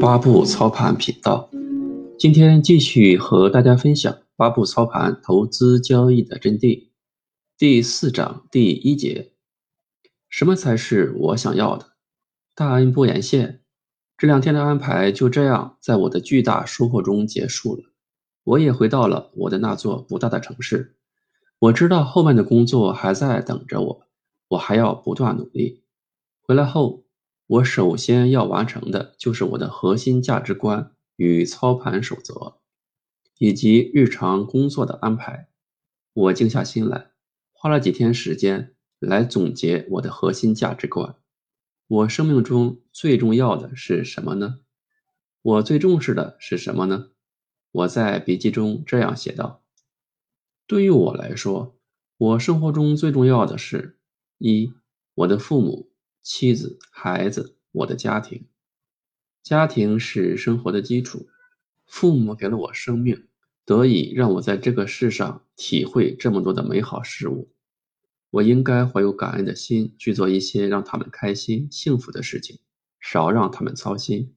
八步操盘频道，今天继续和大家分享八步操盘投资交易的真谛。第四章第一节，什么才是我想要的？大恩不言谢。这两天的安排就这样在我的巨大收获中结束了。我也回到了我的那座不大的城市。我知道后面的工作还在等着我，我还要不断努力。回来后。我首先要完成的就是我的核心价值观与操盘守则，以及日常工作的安排。我静下心来，花了几天时间来总结我的核心价值观。我生命中最重要的是什么呢？我最重视的是什么呢？我在笔记中这样写道：对于我来说，我生活中最重要的是一我的父母。妻子、孩子，我的家庭，家庭是生活的基础。父母给了我生命，得以让我在这个世上体会这么多的美好事物。我应该怀有感恩的心，去做一些让他们开心、幸福的事情，少让他们操心。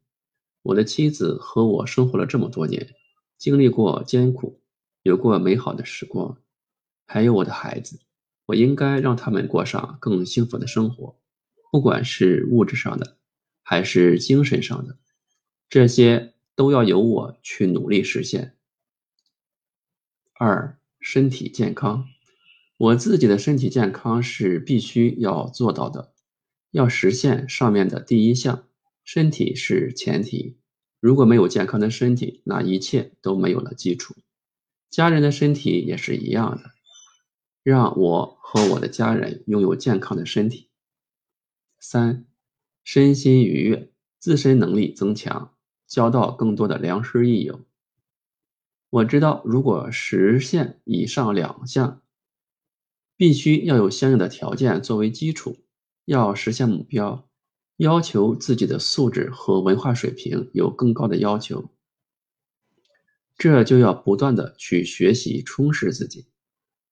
我的妻子和我生活了这么多年，经历过艰苦，有过美好的时光。还有我的孩子，我应该让他们过上更幸福的生活。不管是物质上的，还是精神上的，这些都要由我去努力实现。二、身体健康，我自己的身体健康是必须要做到的，要实现上面的第一项，身体是前提。如果没有健康的身体，那一切都没有了基础。家人的身体也是一样的，让我和我的家人拥有健康的身体。三，身心愉悦，自身能力增强，交到更多的良师益友。我知道，如果实现以上两项，必须要有相应的条件作为基础。要实现目标，要求自己的素质和文化水平有更高的要求。这就要不断的去学习，充实自己。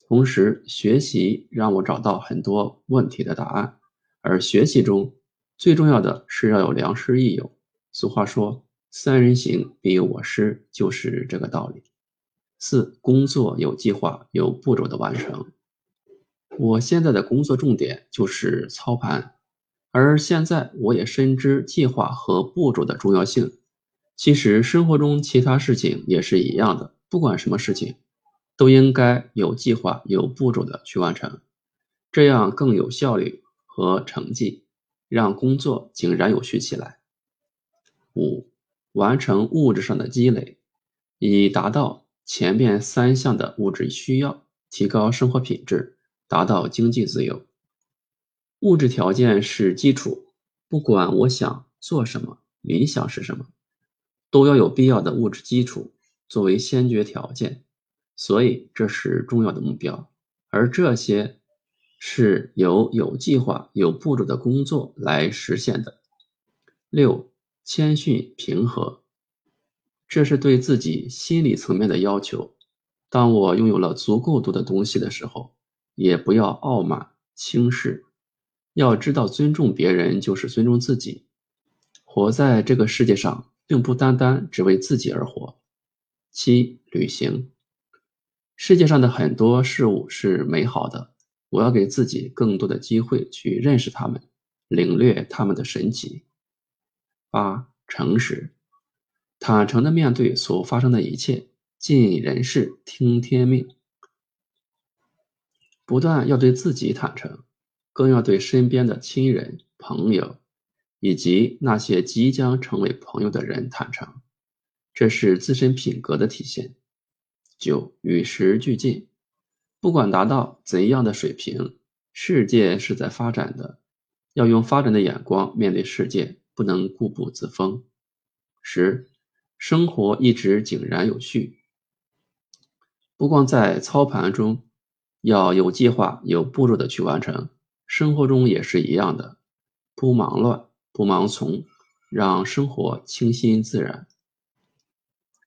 同时，学习让我找到很多问题的答案。而学习中最重要的是要有良师益友。俗话说“三人行，必有我师”，就是这个道理。四、工作有计划、有步骤的完成。我现在的工作重点就是操盘，而现在我也深知计划和步骤的重要性。其实生活中其他事情也是一样的，不管什么事情，都应该有计划、有步骤的去完成，这样更有效率。和成绩，让工作井然有序起来。五、完成物质上的积累，以达到前面三项的物质需要，提高生活品质，达到经济自由。物质条件是基础，不管我想做什么，理想是什么，都要有必要的物质基础作为先决条件，所以这是重要的目标，而这些。是由有计划、有步骤的工作来实现的。六、谦逊平和，这是对自己心理层面的要求。当我拥有了足够多的东西的时候，也不要傲慢轻视，要知道尊重别人就是尊重自己。活在这个世界上，并不单单只为自己而活。七、旅行，世界上的很多事物是美好的。我要给自己更多的机会去认识他们，领略他们的神奇。八、诚实，坦诚的面对所发生的一切，尽人事，听天命。不但要对自己坦诚，更要对身边的亲人、朋友，以及那些即将成为朋友的人坦诚，这是自身品格的体现。九、与时俱进。不管达到怎样的水平，世界是在发展的，要用发展的眼光面对世界，不能固步自封。十，生活一直井然有序。不光在操盘中要有计划、有步骤的去完成，生活中也是一样的，不忙乱，不盲从，让生活清新自然。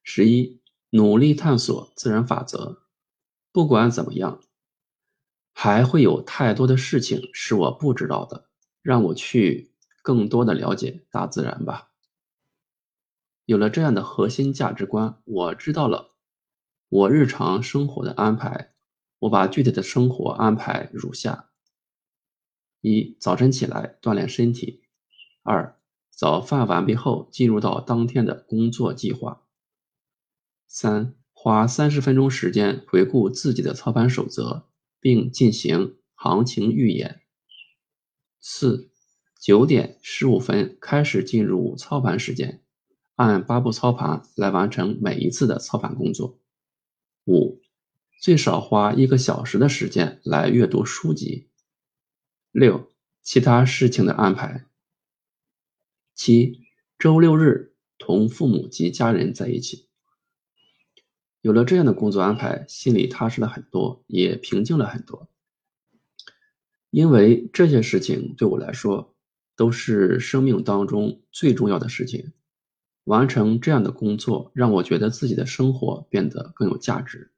十一，努力探索自然法则。不管怎么样，还会有太多的事情是我不知道的，让我去更多的了解大自然吧。有了这样的核心价值观，我知道了我日常生活的安排。我把具体的生活安排如下：一、早晨起来锻炼身体；二、早饭完毕后进入到当天的工作计划；三、花三十分钟时间回顾自己的操盘守则，并进行行情预演；四、九点十五分开始进入操盘时间，按八步操盘来完成每一次的操盘工作；五。最少花一个小时的时间来阅读书籍。六、其他事情的安排。七、周六日同父母及家人在一起。有了这样的工作安排，心里踏实了很多，也平静了很多。因为这些事情对我来说都是生命当中最重要的事情。完成这样的工作，让我觉得自己的生活变得更有价值。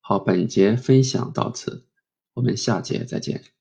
好，本节分享到此，我们下节再见。